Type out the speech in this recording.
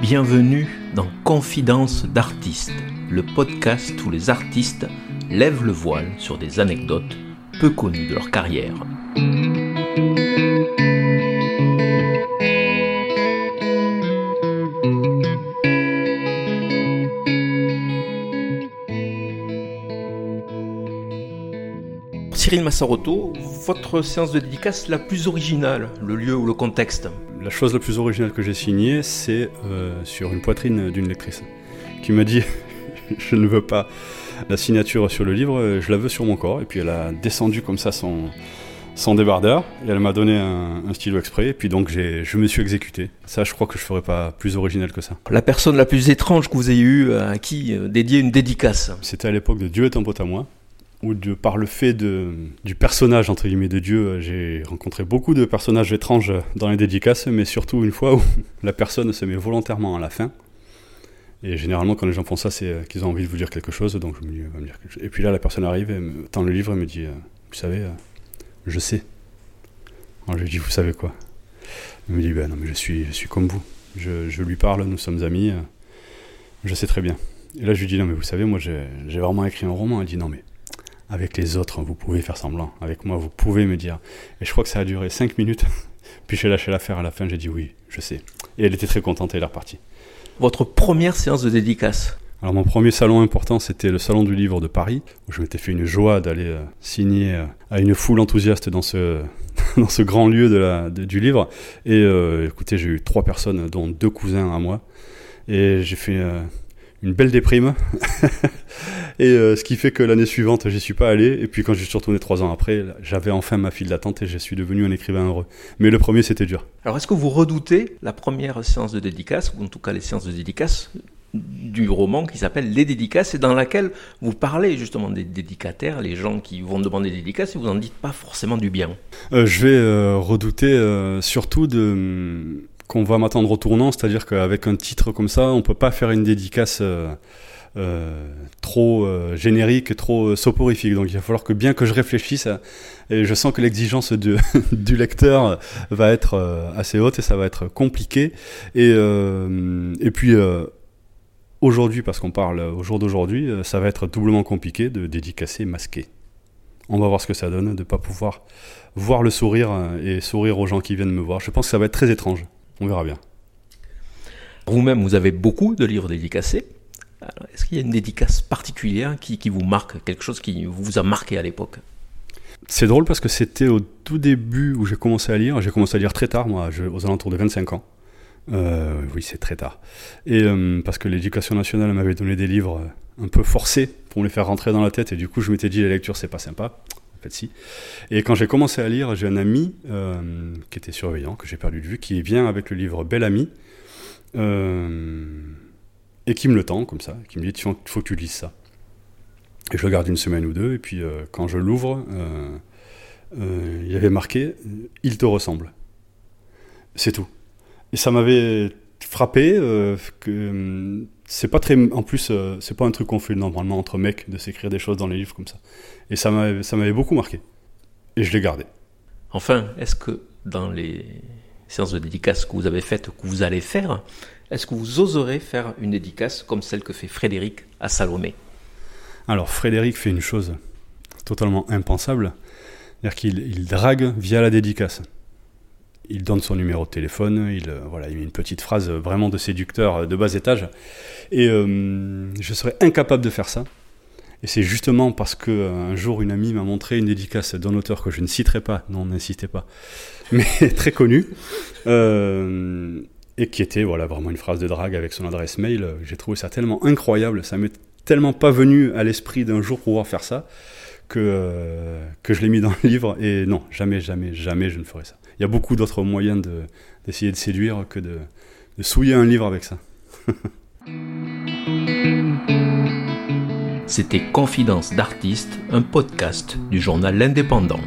Bienvenue dans Confidence d'artistes, le podcast où les artistes lèvent le voile sur des anecdotes peu connues de leur carrière. Cyril Massaroto, votre séance de dédicace la plus originale, le lieu ou le contexte La chose la plus originale que j'ai signée, c'est euh, sur une poitrine d'une lectrice qui m'a dit Je ne veux pas la signature sur le livre, je la veux sur mon corps. Et puis elle a descendu comme ça son, son débardeur et elle m'a donné un, stylo exprès. Et puis donc je me suis exécuté. Ça, je crois que je ferais pas plus original que ça. La personne la plus étrange que vous ayez eue, à qui euh, dédier une dédicace C'était à l'époque de Dieu est un pote à moi où de, par le fait de, du personnage entre guillemets de Dieu, j'ai rencontré beaucoup de personnages étranges dans les dédicaces, mais surtout une fois où la personne se met volontairement à la fin. Et généralement, quand les gens font ça, c'est qu'ils ont envie de vous dire quelque chose, donc je me me dire. Et puis là, la personne arrive, et me tend le livre et me dit, euh, vous savez, euh, je sais. Je lui dis, vous savez quoi? Il me dit, ben non, mais je suis, je suis comme vous. Je, je lui parle, nous sommes amis, euh, je sais très bien. Et là, je lui dis, non, mais vous savez, moi, j'ai vraiment écrit un roman. Elle dit, non, mais avec les autres, vous pouvez faire semblant. Avec moi, vous pouvez me dire. Et je crois que ça a duré 5 minutes. Puis j'ai lâché l'affaire à la fin, j'ai dit oui, je sais. Et elle était très contente et elle est repartie. Votre première séance de dédicace Alors mon premier salon important, c'était le salon du livre de Paris, où je m'étais fait une joie d'aller euh, signer euh, à une foule enthousiaste dans ce, dans ce grand lieu de la, du livre. Et euh, écoutez, j'ai eu trois personnes, dont deux cousins à moi. Et j'ai fait une belle déprime. et euh, ce qui fait que l'année suivante, j'y suis pas allé. Et puis quand je suis retourné trois ans après, j'avais enfin ma file d'attente et je suis devenu un écrivain heureux. Mais le premier, c'était dur. Alors est-ce que vous redoutez la première séance de dédicace, ou en tout cas les séances de dédicace du roman qui s'appelle Les dédicaces et dans laquelle vous parlez justement des dédicataires, les gens qui vont demander des dédicaces et vous n'en dites pas forcément du bien? Euh, je vais euh, redouter surtout de qu'on va m'attendre au tournant, c'est-à-dire qu'avec un titre comme ça, on peut pas faire une dédicace euh, euh, trop euh, générique, trop soporifique. Donc il va falloir que bien que je réfléchisse, et je sens que l'exigence du, du, lecteur va être assez haute et ça va être compliqué. Et, et puis aujourd'hui, parce qu'on parle au jour d'aujourd'hui, ça va être doublement compliqué de dédicacer masqué. On va voir ce que ça donne de ne pas pouvoir voir le sourire et sourire aux gens qui viennent me voir. Je pense que ça va être très étrange. On verra bien. Vous-même, vous avez beaucoup de livres dédicacés. Est-ce qu'il y a une dédicace particulière qui, vous marque, quelque chose qui vous a marqué à l'époque? C'est drôle parce que c'était au tout début où j'ai commencé à lire. J'ai commencé à lire très tard, moi, aux alentours de 25 ans. Euh, oui, c'est très tard. Et euh, parce que l'éducation nationale m'avait donné des livres un peu forcés pour me les faire rentrer dans la tête, et du coup, je m'étais dit la lecture, c'est pas sympa. Et quand j'ai commencé à lire, j'ai un ami euh, qui était surveillant, que j'ai perdu de vue, qui vient avec le livre Bel Ami, euh, et qui me le tend comme ça, qui me dit il faut que tu lises ça. Et je le garde une semaine ou deux, et puis euh, quand je l'ouvre, il y avait marqué Il te ressemble. C'est tout. Et ça m'avait frappé que c'est pas très en plus c'est pas un truc qu'on fait normalement entre mecs de s'écrire des choses dans les livres comme ça et ça m'avait beaucoup marqué. Et je l'ai gardé. Enfin, est-ce que dans les séances de dédicace que vous avez faites, que vous allez faire, est-ce que vous oserez faire une dédicace comme celle que fait Frédéric à Salomé? Alors, Frédéric fait une chose totalement impensable, c'est-à-dire qu'il drague via la dédicace. Il donne son numéro de téléphone, il, euh, voilà, il met une petite phrase vraiment de séducteur de bas étage. Et euh, je serais incapable de faire ça. Et c'est justement parce que euh, un jour une amie m'a montré une dédicace d'un auteur que je ne citerai pas, non, n'insistez pas, mais très connu, euh, et qui était voilà vraiment une phrase de drague avec son adresse mail. J'ai trouvé ça tellement incroyable, ça m'est tellement pas venu à l'esprit d'un jour pouvoir faire ça que euh, que je l'ai mis dans le livre. Et non, jamais, jamais, jamais je ne ferai ça. Il y a beaucoup d'autres moyens d'essayer de, séduire que de, de souiller un livre avec ça. C'était Confidence d'artiste, un podcast du journal L'Indépendant.